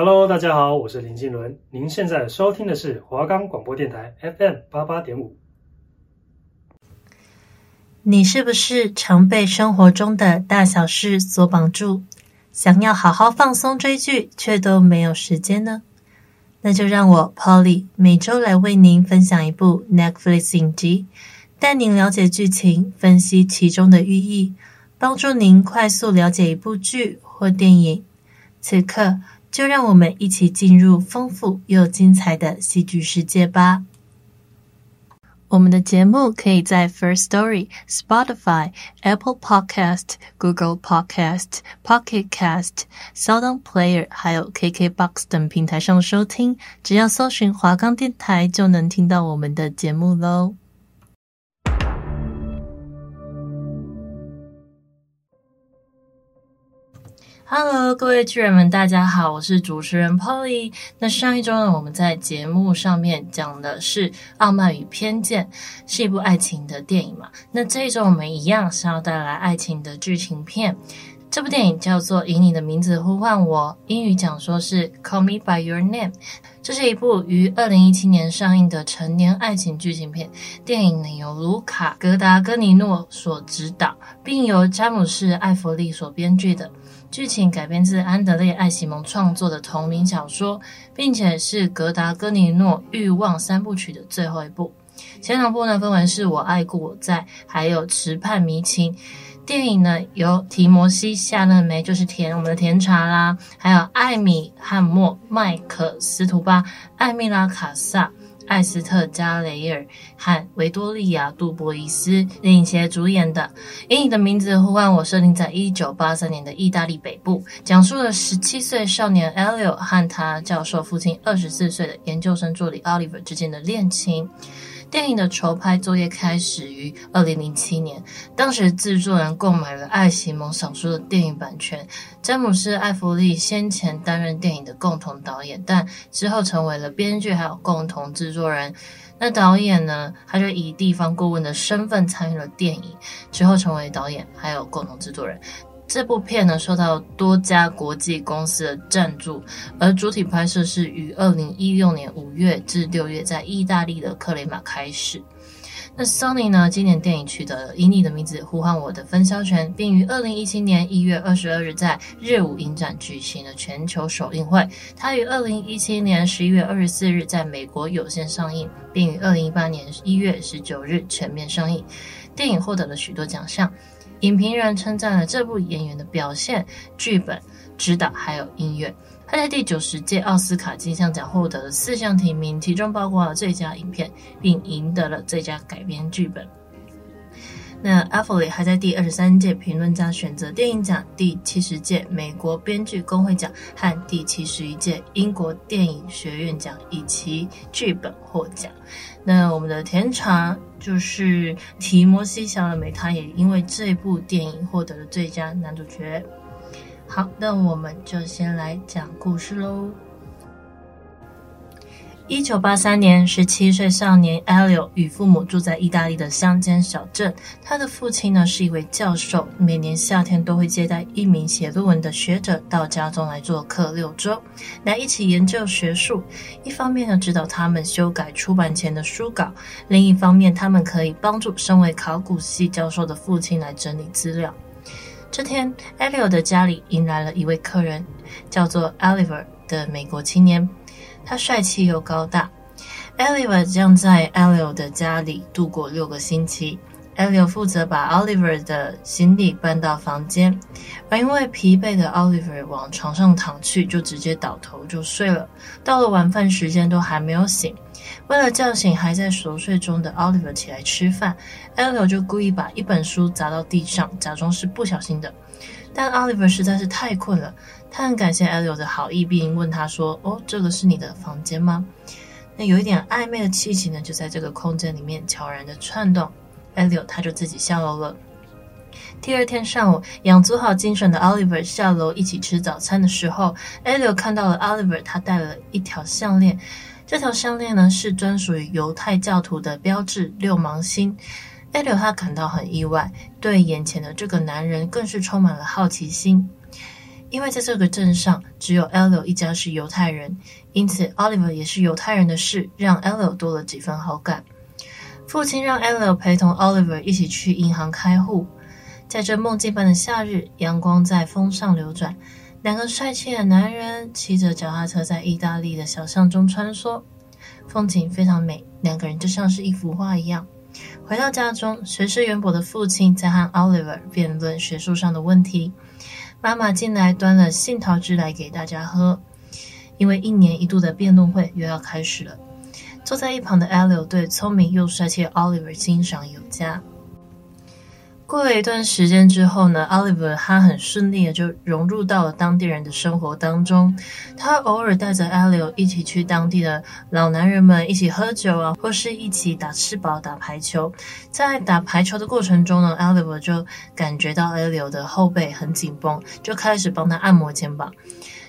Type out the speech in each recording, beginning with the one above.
Hello，大家好，我是林金伦。您现在收听的是华冈广播电台 FM 八八点五。你是不是常被生活中的大小事所绑住，想要好好放松追剧，却都没有时间呢？那就让我 Polly 每周来为您分享一部 Netflix 影集，带您了解剧情，分析其中的寓意，帮助您快速了解一部剧或电影。此刻。就让我们一起进入丰富又精彩的戏剧世界吧！我们的节目可以在 First Story、Spotify、Apple Podcast、Google Podcast、Pocket Cast、SoundOn Player 还有 KKBox 等平台上收听，只要搜寻华冈电台就能听到我们的节目喽。Hello，各位剧人们，大家好，我是主持人 Polly。那上一周呢，我们在节目上面讲的是《傲慢与偏见》，是一部爱情的电影嘛。那这一周我们一样是要带来爱情的剧情片。这部电影叫做《以你的名字呼唤我》，英语讲说是 Call Me by Your Name。这是一部于二零一七年上映的成年爱情剧情片。电影呢由卢卡·格达戈尼诺所执导，并由詹姆士·艾弗利所编剧的。剧情改编自安德烈·艾希蒙创作的同名小说，并且是格达戈尼诺欲望三部曲的最后一部。前两部呢分为是我爱故我在，还有池畔迷情。电影呢由提摩西·夏勒梅，就是甜我们的甜茶啦，还有艾米·汉默、麦克·斯图巴、艾米拉·卡萨。艾斯特·加雷尔和维多利亚·杜博伊斯领衔主演的《以你的名字呼唤我》，设定在一九八三年的意大利北部，讲述了十七岁少年 Elio 和他教授父亲二十四岁的研究生助理 Oliver 之间的恋情。电影的筹拍作业开始于二零零七年，当时制作人购买了艾西蒙小说的电影版权。詹姆斯·艾弗利先前担任电影的共同导演，但之后成为了编剧还有共同制作人。那导演呢，他就以地方顾问的身份参与了电影，之后成为导演还有共同制作人。这部片呢，受到多家国际公司的赞助，而主体拍摄是于二零一六年五月至六月在意大利的克雷马开始。那 Sony 呢，今年电影取得了《以你的名字呼唤我》的分销权，并于二零一七年一月二十二日在日舞影展举行了全球首映会。它于二零一七年十一月二十四日在美国有线上映，并于二零一八年一月十九日全面上映。电影获得了许多奖项。影评人称赞了这部演员的表现、剧本、指导还有音乐。他在第九十届奥斯卡金像奖获得了四项提名，其中包括了最佳影片，并赢得了最佳改编剧本。那艾弗里还在第二十三届评论家选择电影奖、第七十届美国编剧工会奖和第七十一届英国电影学院奖以及剧本获奖。那我们的甜茶就是提摩西·小勒梅，他也因为这部电影获得了最佳男主角。好，那我们就先来讲故事喽。一九八三年，十七岁少年 Elio 与父母住在意大利的乡间小镇。他的父亲呢是一位教授，每年夏天都会接待一名写论文的学者到家中来做客六周，来一起研究学术。一方面呢，指导他们修改出版前的书稿；另一方面，他们可以帮助身为考古系教授的父亲来整理资料。这天，Elio 的家里迎来了一位客人，叫做 Oliver 的美国青年。他帅气又高大，Oliver 将在 Elio 的家里度过六个星期。Elio 负责把 Oliver 的行李搬到房间，而因为疲惫的 Oliver 往床上躺去，就直接倒头就睡了。到了晚饭时间都还没有醒，为了叫醒还在熟睡中的 Oliver 起来吃饭，Elio 就故意把一本书砸到地上，假装是不小心的。但 Oliver 实在是太困了。他很感谢 Elio 的好意，并问他说：“哦，这个是你的房间吗？”那有一点暧昧的气息呢，就在这个空间里面悄然的窜动。Elio 他就自己下楼了。第二天上午，养足好精神的 Oliver 下楼一起吃早餐的时候，Elio 看到了 Oliver，他戴了一条项链。这条项链呢，是专属于犹太教徒的标志——六芒星。Elio 他感到很意外，对眼前的这个男人更是充满了好奇心。因为在这个镇上只有 Elio 一家是犹太人，因此 Oliver 也是犹太人的事让 Elio 多了几分好感。父亲让 Elio 陪同 Oliver 一起去银行开户。在这梦境般的夏日，阳光在风上流转，两个帅气的男人骑着脚踏车在意大利的小巷中穿梭，风景非常美，两个人就像是一幅画一样。回到家中，学识渊博的父亲在和 Oliver 辩论学术上的问题。妈妈进来端了杏桃汁来给大家喝，因为一年一度的辩论会又要开始了。坐在一旁的 Alio 对聪明又帅气的 Oliver 欣赏有加。过了一段时间之后呢，Oliver 他很顺利的就融入到了当地人的生活当中。他偶尔带着 Elio 一起去当地的老男人们一起喝酒啊，或是一起打吃宝、打排球。在打排球的过程中呢，Oliver 就感觉到 Elio 的后背很紧绷，就开始帮他按摩肩膀。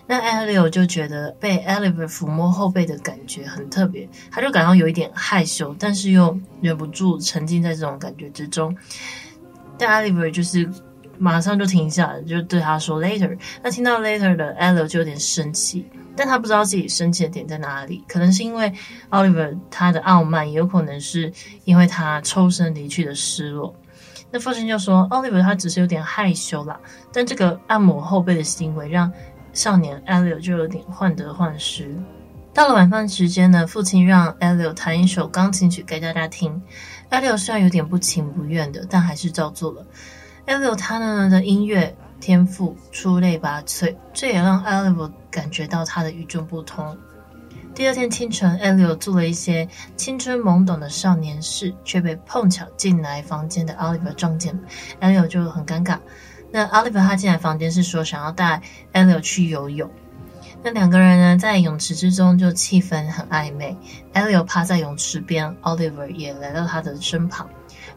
那 Elio 就觉得被 Oliver 抚摸后背的感觉很特别，他就感到有一点害羞，但是又忍不住沉浸在这种感觉之中。但 Oliver 就是马上就停下来，就对他说 “later”。那听到 “later” 的 Elio 就有点生气，但他不知道自己生气的点在哪里。可能是因为 Oliver 他的傲慢，也有可能是因为他抽身离去的失落。那父亲就说：“Oliver 他只是有点害羞啦。”但这个按摩后背的行为让少年 Elio 就有点患得患失。到了晚饭时间呢，父亲让 Elio 弹一首钢琴曲给大家听。Elio 虽然有点不情不愿的，但还是照做了。Elio 他呢的音乐天赋出类拔萃，这也让 Elio 感觉到他的与众不同。第二天清晨，Elio 做了一些青春懵懂的少年事，却被碰巧进来房间的 Oliver 撞见了。Elio 就很尴尬。那 Oliver 他进来房间是说想要带 Elio 去游泳。那两个人呢，在泳池之中就气氛很暧昧。Elio 趴在泳池边，Oliver 也来到他的身旁。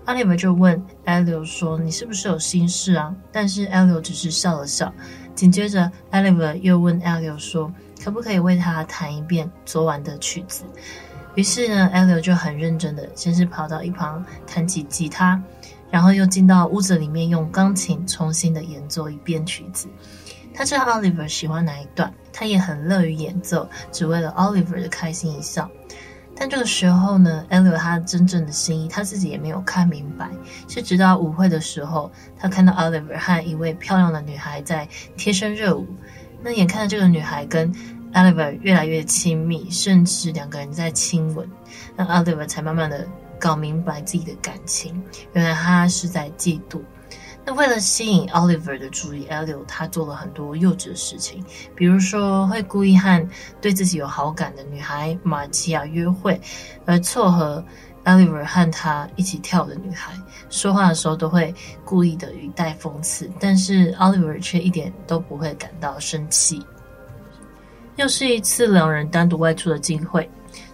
Oliver 就问 Elio 说：“你是不是有心事啊？”但是 Elio 只是笑了笑。紧接着，Oliver 又问 Elio 说：“可不可以为他弹一遍昨晚的曲子？”于是呢，Elio 就很认真的，先是跑到一旁弹起吉他，然后又进到屋子里面用钢琴重新的演奏一遍曲子。他知道 Oliver 喜欢哪一段，他也很乐于演奏，只为了 Oliver 的开心一笑。但这个时候呢，Elio 他真正的心意他自己也没有看明白，是直到舞会的时候，他看到 Oliver 和一位漂亮的女孩在贴身热舞。那眼看着这个女孩跟 Oliver 越来越亲密，甚至两个人在亲吻，那 Oliver 才慢慢的搞明白自己的感情，原来他是在嫉妒。那为了吸引 Oliver 的注意，Elio 他做了很多幼稚的事情，比如说会故意和对自己有好感的女孩玛奇亚约会，而撮合 Oliver 和他一起跳的女孩，说话的时候都会故意的语带讽刺，但是 Oliver 却一点都不会感到生气。又是一次两人单独外出的机会。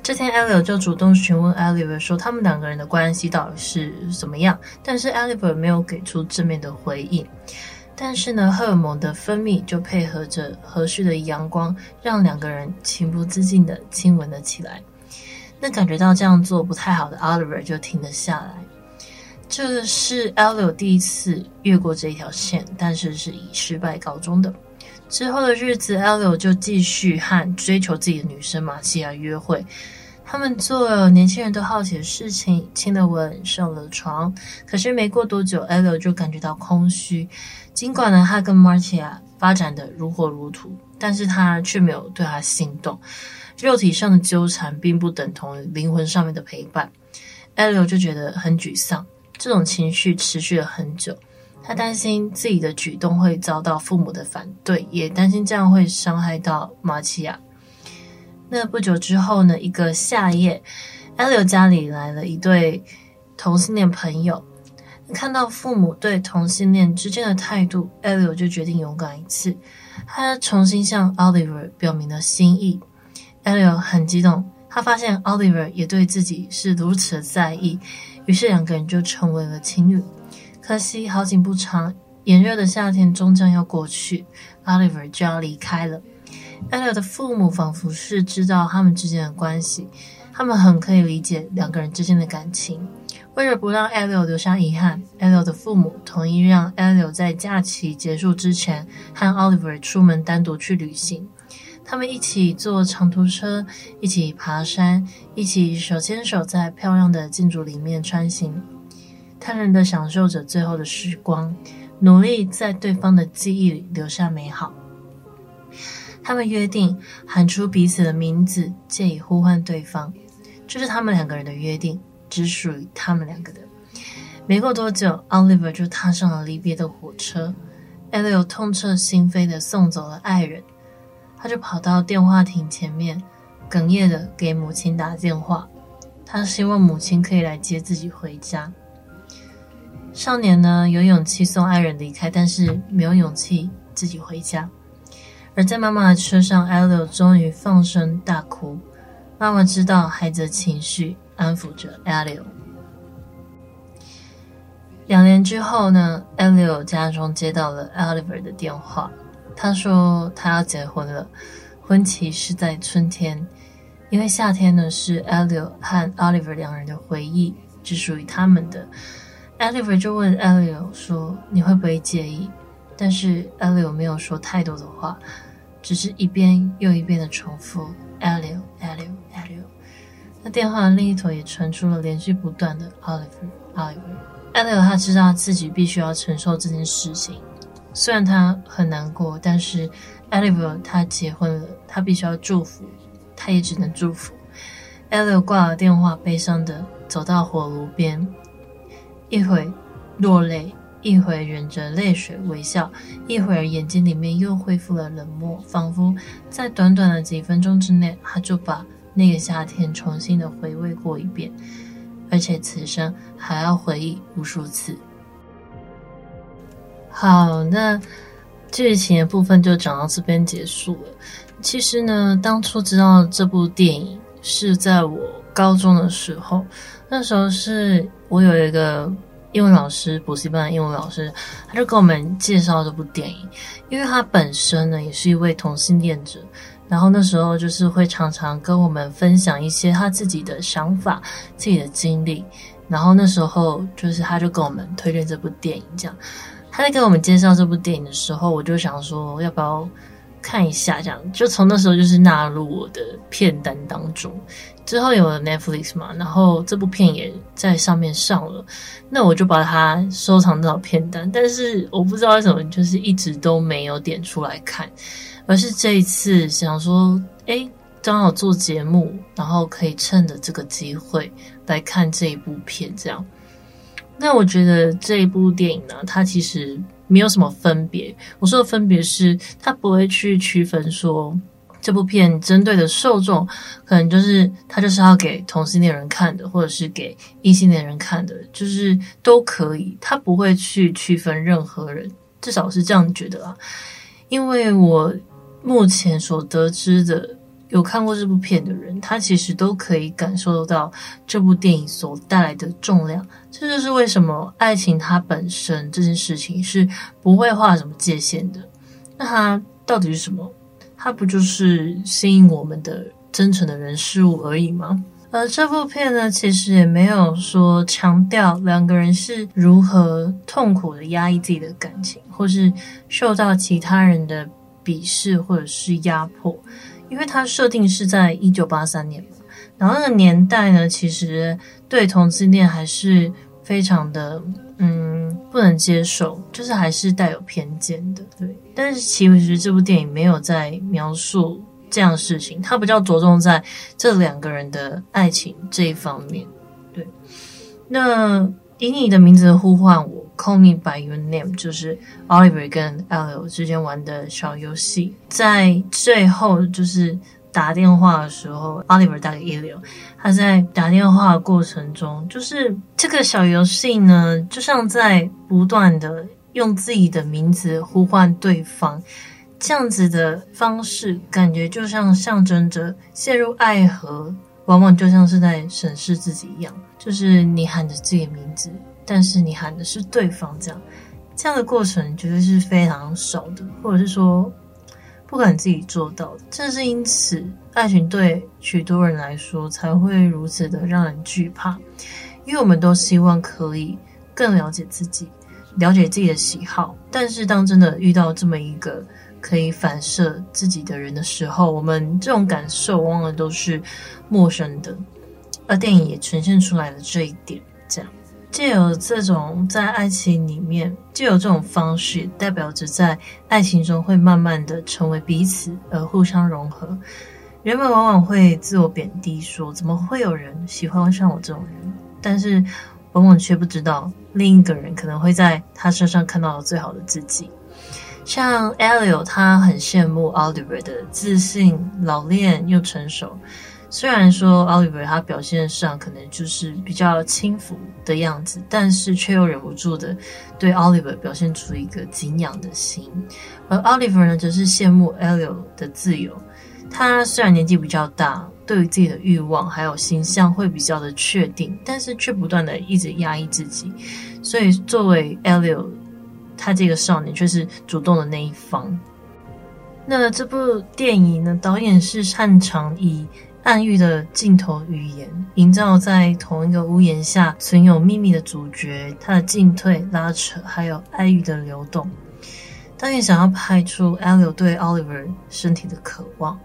这天，Elio 就主动询问 Oliver 说：“他们两个人的关系到底是怎么样？”但是 Oliver 没有给出正面的回应。但是呢，荷尔蒙的分泌就配合着和煦的阳光，让两个人情不自禁地亲吻了起来。那感觉到这样做不太好的 Oliver 就停了下来。这是 Elio 第一次越过这一条线，但是是以失败告终的。之后的日子，Elio 就继续和追求自己的女生玛西亚约会。他们做了年轻人都好奇的事情，亲了吻，上了床。可是没过多久，Elio 就感觉到空虚。尽管呢，他跟 Marcia 发展得如火如荼，但是他却没有对她心动。肉体上的纠缠并不等同于灵魂上面的陪伴。Elio 就觉得很沮丧，这种情绪持续了很久。他担心自己的举动会遭到父母的反对，也担心这样会伤害到 Marcia。那不久之后呢，一个夏夜，Elio 家里来了一对同性恋朋友。看到父母对同性恋之间的态度，Elio 就决定勇敢一次。他重新向 Oliver 表明了心意。Elio 很激动，他发现 Oliver 也对自己是如此的在意，于是两个人就成为了情侣。可惜好景不长，炎热的夏天终将要过去，Oliver 就要离开了。艾莉的父母仿佛是知道他们之间的关系，他们很可以理解两个人之间的感情。为了不让艾莉留下遗憾艾莉的父母同意让艾莉在假期结束之前和 Oliver 出门单独去旅行。他们一起坐长途车，一起爬山，一起手牵手在漂亮的建筑里面穿行，贪婪地享受着最后的时光，努力在对方的记忆里留下美好。他们约定喊出彼此的名字，借以呼唤对方，这、是他们两个人的约定，只属于他们两个的。没过多久，Oliver 就踏上了离别的火车，Elio 痛彻心扉地送走了爱人。他就跑到电话亭前面，哽咽的给母亲打电话。他希望母亲可以来接自己回家。少年呢，有勇气送爱人离开，但是没有勇气自己回家。而在妈妈的车上，Elio 终于放声大哭。妈妈知道孩子的情绪，安抚着 Elio。两年之后呢，Elio 家中接到了 Oliver 的电话。他说他要结婚了，婚期是在春天，因为夏天呢是 Elio 和 Oliver 两人的回忆，只属于他们的。Oliver 就问 Elio 说：“你会不会介意？”但是 Elio 没有说太多的话，只是一遍又一遍的重复 Elio Elio Elio。那电话的另一头也传出了连续不断的 Oliver Oliver。Elio 他知道自己必须要承受这件事情。虽然他很难过，但是 Elio 他结婚了，他必须要祝福，他也只能祝福。Elio 挂了电话，悲伤的走到火炉边，一会落泪，一会忍着泪水微笑，一会儿眼睛里面又恢复了冷漠，仿佛在短短的几分钟之内，他就把那个夏天重新的回味过一遍，而且此生还要回忆无数次。好，那剧情的部分就讲到这边结束了。其实呢，当初知道这部电影是在我高中的时候，那时候是我有一个英文老师，补习班的英文老师，他就跟我们介绍这部电影，因为他本身呢也是一位同性恋者，然后那时候就是会常常跟我们分享一些他自己的想法、自己的经历，然后那时候就是他就跟我们推荐这部电影，这样。他在给我们介绍这部电影的时候，我就想说要不要看一下，这样就从那时候就是纳入我的片单当中。之后有了 Netflix 嘛，然后这部片也在上面上了，那我就把它收藏到片单。但是我不知道为什么，就是一直都没有点出来看，而是这一次想说，诶，刚好做节目，然后可以趁着这个机会来看这一部片，这样。那我觉得这一部电影呢，它其实没有什么分别。我说的分别是，它不会去区分说这部片针对的受众，可能就是它就是要给同性恋人看的，或者是给异性恋人看的，就是都可以。他不会去区分任何人，至少是这样觉得啊。因为我目前所得知的。有看过这部片的人，他其实都可以感受到这部电影所带来的重量。这就是为什么爱情它本身这件事情是不会画什么界限的。那它到底是什么？它不就是吸引我们的真诚的人事物而已吗？而这部片呢，其实也没有说强调两个人是如何痛苦的压抑自己的感情，或是受到其他人的鄙视或者是压迫。因为它设定是在一九八三年嘛，然后那个年代呢，其实对同性恋还是非常的嗯不能接受，就是还是带有偏见的。对，但是其实这部电影没有在描述这样的事情，它比较着重在这两个人的爱情这一方面。对，那以你的名字呼唤我。Call me by your name，就是 Oliver 跟 Elio 之间玩的小游戏。在最后就是打电话的时候，Oliver 打给 Elio，他在打电话过程中，就是这个小游戏呢，就像在不断的用自己的名字呼唤对方，这样子的方式，感觉就像象征着陷入爱河，往往就像是在审视自己一样，就是你喊着自己的名字。但是你喊的是对方，这样这样的过程绝对是非常少的，或者是说不敢自己做到的。正是因此，爱情对许多人来说才会如此的让人惧怕，因为我们都希望可以更了解自己，了解自己的喜好。但是当真的遇到这么一个可以反射自己的人的时候，我们这种感受往往都是陌生的。而电影也呈现出来了这一点，这样。借由这种在爱情里面，借由这种方式，代表着在爱情中会慢慢的成为彼此，而互相融合。人们往往会自我贬低，说怎么会有人喜欢上我这种人？但是往往却不知道，另一个人可能会在他身上看到了最好的自己。像 Elio，他很羡慕 Oliver 的自信、老练又成熟。虽然说 Oliver 他表现上可能就是比较轻浮的样子，但是却又忍不住的对 Oliver 表现出一个敬仰的心。而 Oliver 呢，则是羡慕 Elio 的自由。他虽然年纪比较大，对于自己的欲望还有形象会比较的确定，但是却不断的一直压抑自己。所以作为 Elio，他这个少年却是主动的那一方。那这部电影呢，导演是擅长以暗喻的镜头语言，营造在同一个屋檐下存有秘密的主角，他的进退拉扯，还有爱欲的流动。导演想要拍出 Elio 对 Oliver 身体的渴望，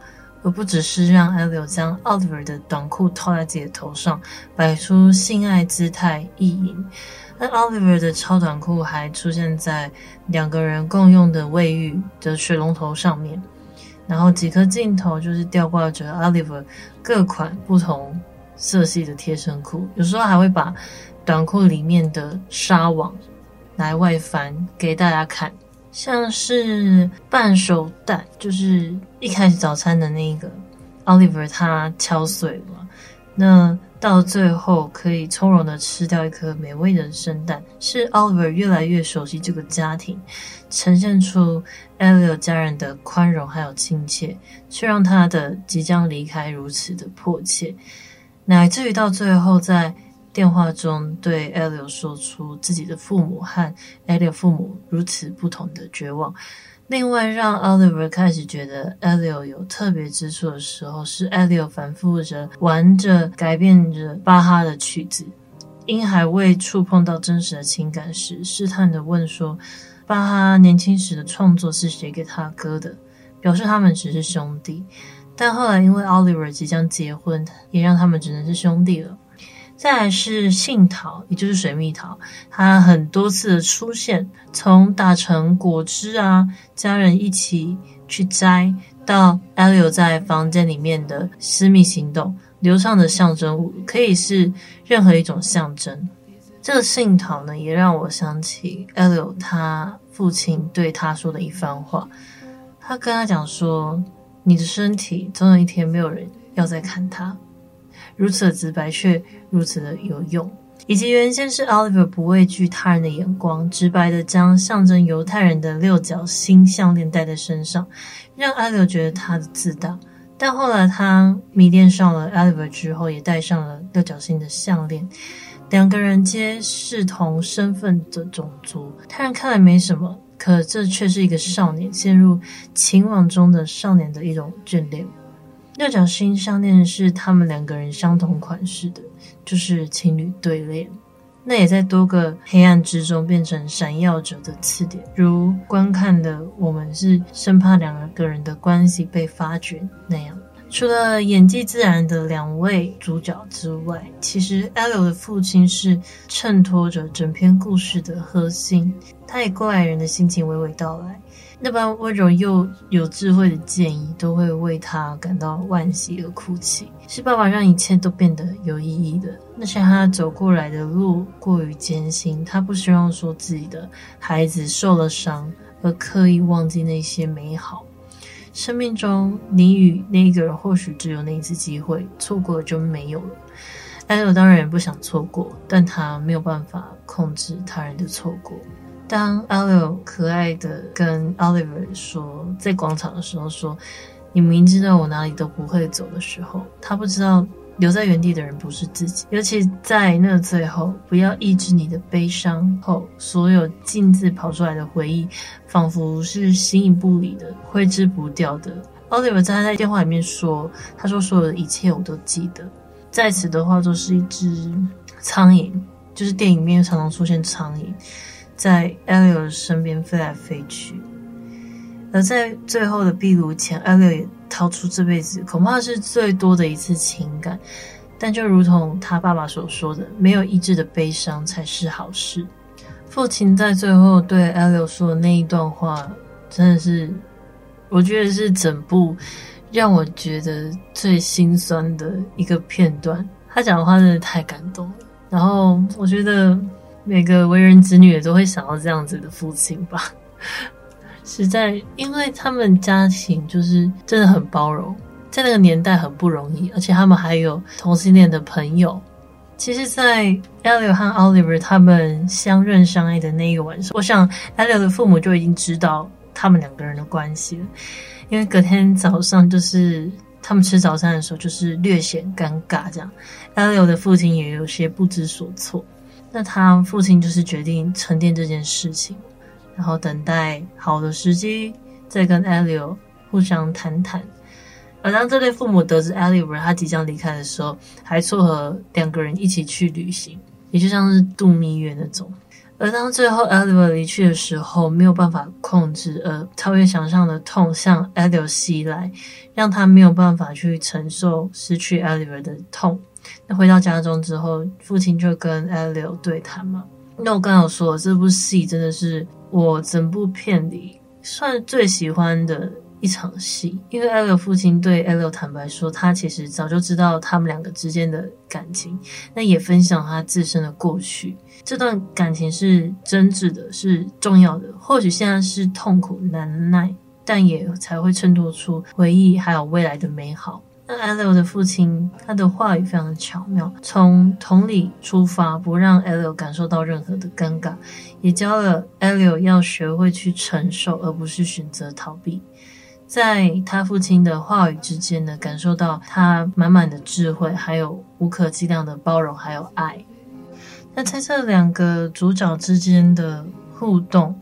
而不只是让 Elio 将 Oliver 的短裤套在自己的头上，摆出性爱姿态意淫。而 Oliver 的超短裤还出现在两个人共用的卫浴的水龙头上面。然后几颗镜头就是吊挂着 Oliver 各款不同色系的贴身裤，有时候还会把短裤里面的纱网来外翻给大家看，像是半熟蛋，就是一开始早餐的那一个 Oliver 他敲碎了，那。到最后可以从容的吃掉一颗美味的生蛋，是 Oliver 越来越熟悉这个家庭，呈现出 Elio 家人的宽容还有亲切，却让他的即将离开如此的迫切，乃至于到最后在电话中对 Elio 说出自己的父母和 Elio 父母如此不同的绝望。另外，让 Oliver 开始觉得 Elio 有特别之处的时候，是 Elio 反复着玩着改变着巴哈的曲子，因还未触碰到真实的情感时，试探的问说：“巴哈年轻时的创作是写给他哥的？”表示他们只是兄弟。但后来因为 Oliver 即将结婚，也让他们只能是兄弟了。再来是杏桃，也就是水蜜桃，它很多次的出现，从打成果汁啊，家人一起去摘，到 Elio 在房间里面的私密行动，流畅的象征物，可以是任何一种象征。这个杏桃呢，也让我想起 Elio 他父亲对他说的一番话，他跟他讲说：“你的身体总有一天没有人要再看它。”如此的直白，却如此的有用。以及原先是 Oliver 不畏惧他人的眼光，直白的将象征犹太人的六角星项链戴在身上，让 Elio 觉得他的自大。但后来他迷恋上了 Oliver 之后，也戴上了六角星的项链。两个人皆是同身份的种族，他人看来没什么，可这却是一个少年陷入情网中的少年的一种眷恋。六角星项链是他们两个人相同款式的，就是情侣对恋。那也在多个黑暗之中变成闪耀着的刺点，如观看的我们是生怕两个人的关系被发觉那样。除了演技自然的两位主角之外，其实 Elio 的父亲是衬托着整篇故事的核心，他以过来人的心情娓娓道来。那般温柔又有智慧的建议，都会为他感到惋惜而哭泣。是爸爸让一切都变得有意义的。那些他走过来的路过于艰辛，他不希望说自己的孩子受了伤，而刻意忘记那些美好。生命中，你与那个人或许只有那一次机会，错过了就没有了。Allo 当然也不想错过，但他没有办法控制他人的错过。当 Allo 可爱的跟 Oliver 说，在广场的时候说：“你明知道我哪里都不会走的时候，他不知道留在原地的人不是自己。尤其在那最后，不要抑制你的悲伤后，所有径自跑出来的回忆，仿佛是形影不离的，挥之不掉的。”Oliver 在他在电话里面说：“他说所有的一切我都记得，在此的话，就是一只苍蝇，就是电影里面常常出现苍蝇，在 Elio 身边飞来飞去。而在最后的壁炉前，Elio 也掏出这辈子恐怕是最多的一次情感。但就如同他爸爸所说的，没有医治的悲伤才是好事。父亲在最后对 Elio 说的那一段话，真的是，我觉得是整部让我觉得最心酸的一个片段。他讲的话真的太感动了。然后我觉得每个为人子女也都会想要这样子的父亲吧。实在，因为他们家庭就是真的很包容，在那个年代很不容易，而且他们还有同性恋的朋友。其实，在 Elio 和 Oliver 他们相认相爱的那一个晚上，我想 Elio 的父母就已经知道他们两个人的关系了，因为隔天早上就是他们吃早餐的时候，就是略显尴尬，这样 Elio 的父亲也有些不知所措。那他父亲就是决定沉淀这件事情。然后等待好的时机，再跟 Elio 互相谈谈。而当这对父母得知 Elio 他即将离开的时候，还撮合两个人一起去旅行，也就像是度蜜月那种。而当最后 Elio 离去的时候，没有办法控制，而超越想象的痛向 Elio 袭来，让他没有办法去承受失去 Elio 的痛。那回到家中之后，父亲就跟 Elio 对谈嘛。那我刚刚有说，这部戏真的是。我整部片里算最喜欢的一场戏，因为 Elio 父亲对 Elio 坦白说，他其实早就知道他们两个之间的感情，那也分享他自身的过去。这段感情是真挚的，是重要的。或许现在是痛苦难耐，但也才会衬托出回忆还有未来的美好。那 Elio 的父亲，他的话语非常巧妙，从同理出发，不让 Elio 感受到任何的尴尬，也教了 Elio 要学会去承受，而不是选择逃避。在他父亲的话语之间呢，感受到他满满的智慧，还有无可计量的包容，还有爱。那在这两个主角之间的互动。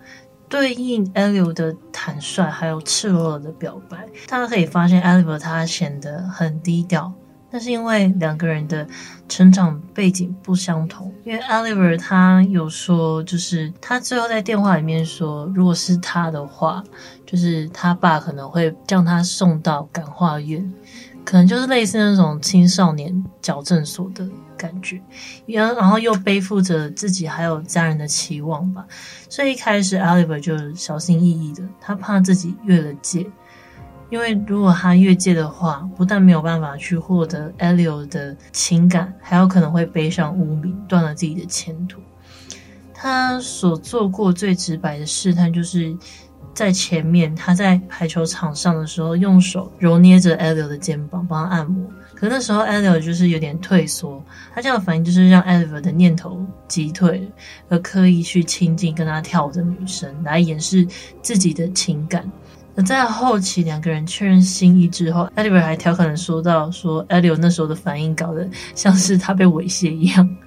对应 Elio 的坦率，还有赤裸裸的表白，大家可以发现 Elio 他显得很低调，那是因为两个人的成长背景不相同。因为 Oliver 他有说，就是他最后在电话里面说，如果是他的话，就是他爸可能会将他送到感化院。可能就是类似那种青少年矫正所的感觉，然然后又背负着自己还有家人的期望吧，所以一开始 Oliver 就小心翼翼的，他怕自己越了界，因为如果他越界的话，不但没有办法去获得 Elio 的情感，还有可能会背上污名，断了自己的前途。他所做过最直白的试探就是。在前面，他在排球场上的时候，用手揉捏着 Elio 的肩膀，帮他按摩。可那时候 Elio 就是有点退缩，他这样的反应就是让 Elio 的念头击退，而刻意去亲近跟他跳舞的女生，来掩饰自己的情感。而在后期两个人确认心意之后，Elio 还调侃的说到：“说 Elio 那时候的反应搞得像是他被猥亵一样。”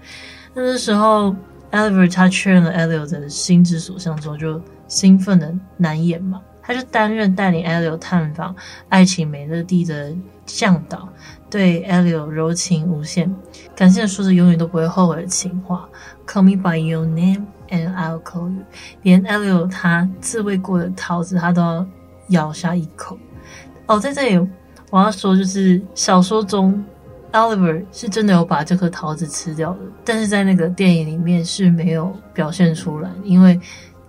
那那时候 Elio 他确认了 Elio 的心之所向之后，就。兴奋的难掩嘛，他就担任带领 Elio 探访爱情美乐蒂的向导，对 Elio 柔情无限，感谢说着永远都不会后悔的情话，Call me by your name and I'll call you。连 Elio 他自慰过的桃子，他都要咬下一口。哦，在这里我要说，就是小说中 Oliver 是真的有把这颗桃子吃掉的，但是在那个电影里面是没有表现出来，因为。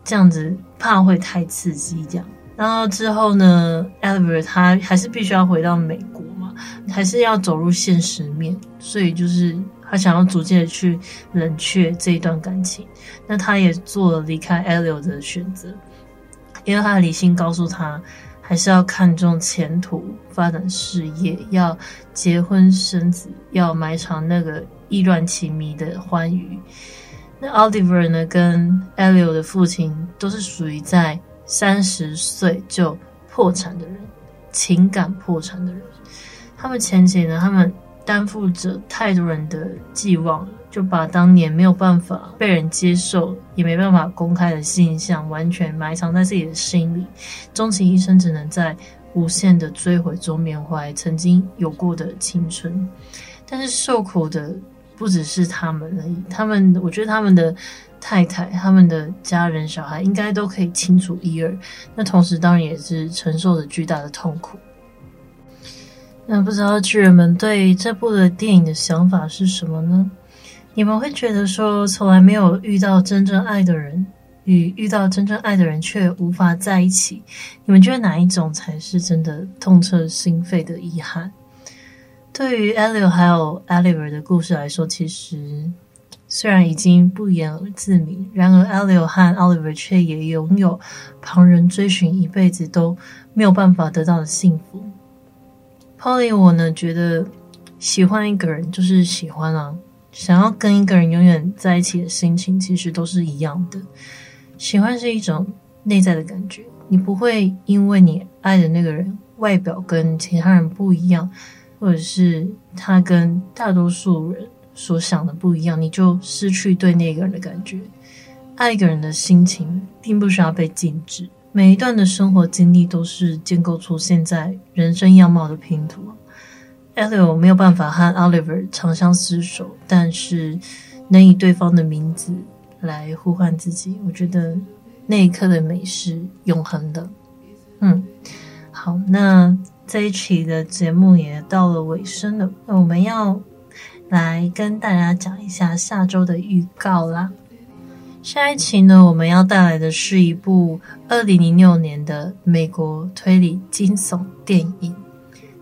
这样子怕会太刺激，这样。然后之后呢，Oliver 他还是必须要回到美国嘛，还是要走入现实面，所以就是他想要逐渐的去冷却这一段感情。那他也做了离开 Elio 的选择，因为他的理性告诉他，还是要看重前途、发展事业，要结婚生子，要埋藏那个意乱情迷的欢愉。那 Oliver 呢，跟 Elio 的父亲都是属于在三十岁就破产的人，情感破产的人。他们前期呢，他们担负着太多人的寄望，就把当年没有办法被人接受，也没办法公开的现象，完全埋藏在自己的心里。终其一生，只能在无限的追悔中缅怀曾经有过的青春。但是受苦的。不只是他们而已，他们我觉得他们的太太、他们的家人、小孩应该都可以清楚一二。那同时，当然也是承受着巨大的痛苦。那不知道巨人们对这部的电影的想法是什么呢？你们会觉得说，从来没有遇到真正爱的人，与遇到真正爱的人却无法在一起，你们觉得哪一种才是真的痛彻心扉的遗憾？对于 Elio 还有 Oliver 的故事来说，其实虽然已经不言而自明，然而 Elio 和 Oliver 却也拥有旁人追寻一辈子都没有办法得到的幸福。Polly，我呢觉得喜欢一个人就是喜欢啊，想要跟一个人永远在一起的心情其实都是一样的。喜欢是一种内在的感觉，你不会因为你爱的那个人外表跟其他人不一样，或者是他跟大多数人所想的不一样，你就失去对那个人的感觉。爱一个人的心情并不需要被禁止，每一段的生活经历都是建构出现在人生样貌的拼图。Elio 没有办法和 Oliver 长相厮守，但是能以对方的名字。来呼唤自己，我觉得那一刻的美是永恒的。嗯，好，那这一期的节目也到了尾声了，那我们要来跟大家讲一下下周的预告啦。下一期呢，我们要带来的是一部二零零六年的美国推理惊悚电影。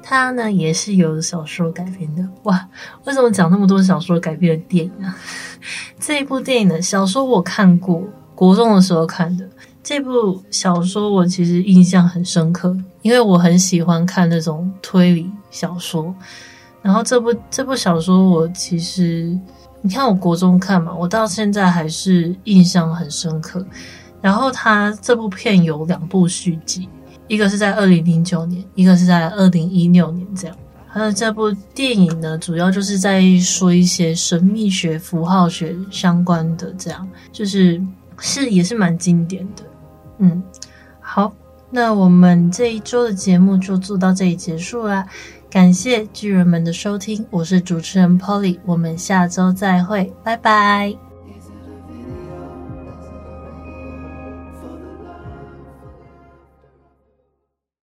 它呢也是由小说改编的哇！为什么讲那么多小说改编的电影啊？这一部电影的小说我看过，国中的时候看的。这部小说我其实印象很深刻，因为我很喜欢看那种推理小说。然后这部这部小说我其实，你看我国中看嘛，我到现在还是印象很深刻。然后它这部片有两部续集。一个是在二零零九年，一个是在二零一六年，这样。还有这部电影呢，主要就是在说一些神秘学、符号学相关的，这样，就是是也是蛮经典的。嗯，好，那我们这一周的节目就做到这里结束啦。感谢巨人们的收听，我是主持人 Polly，我们下周再会，拜拜。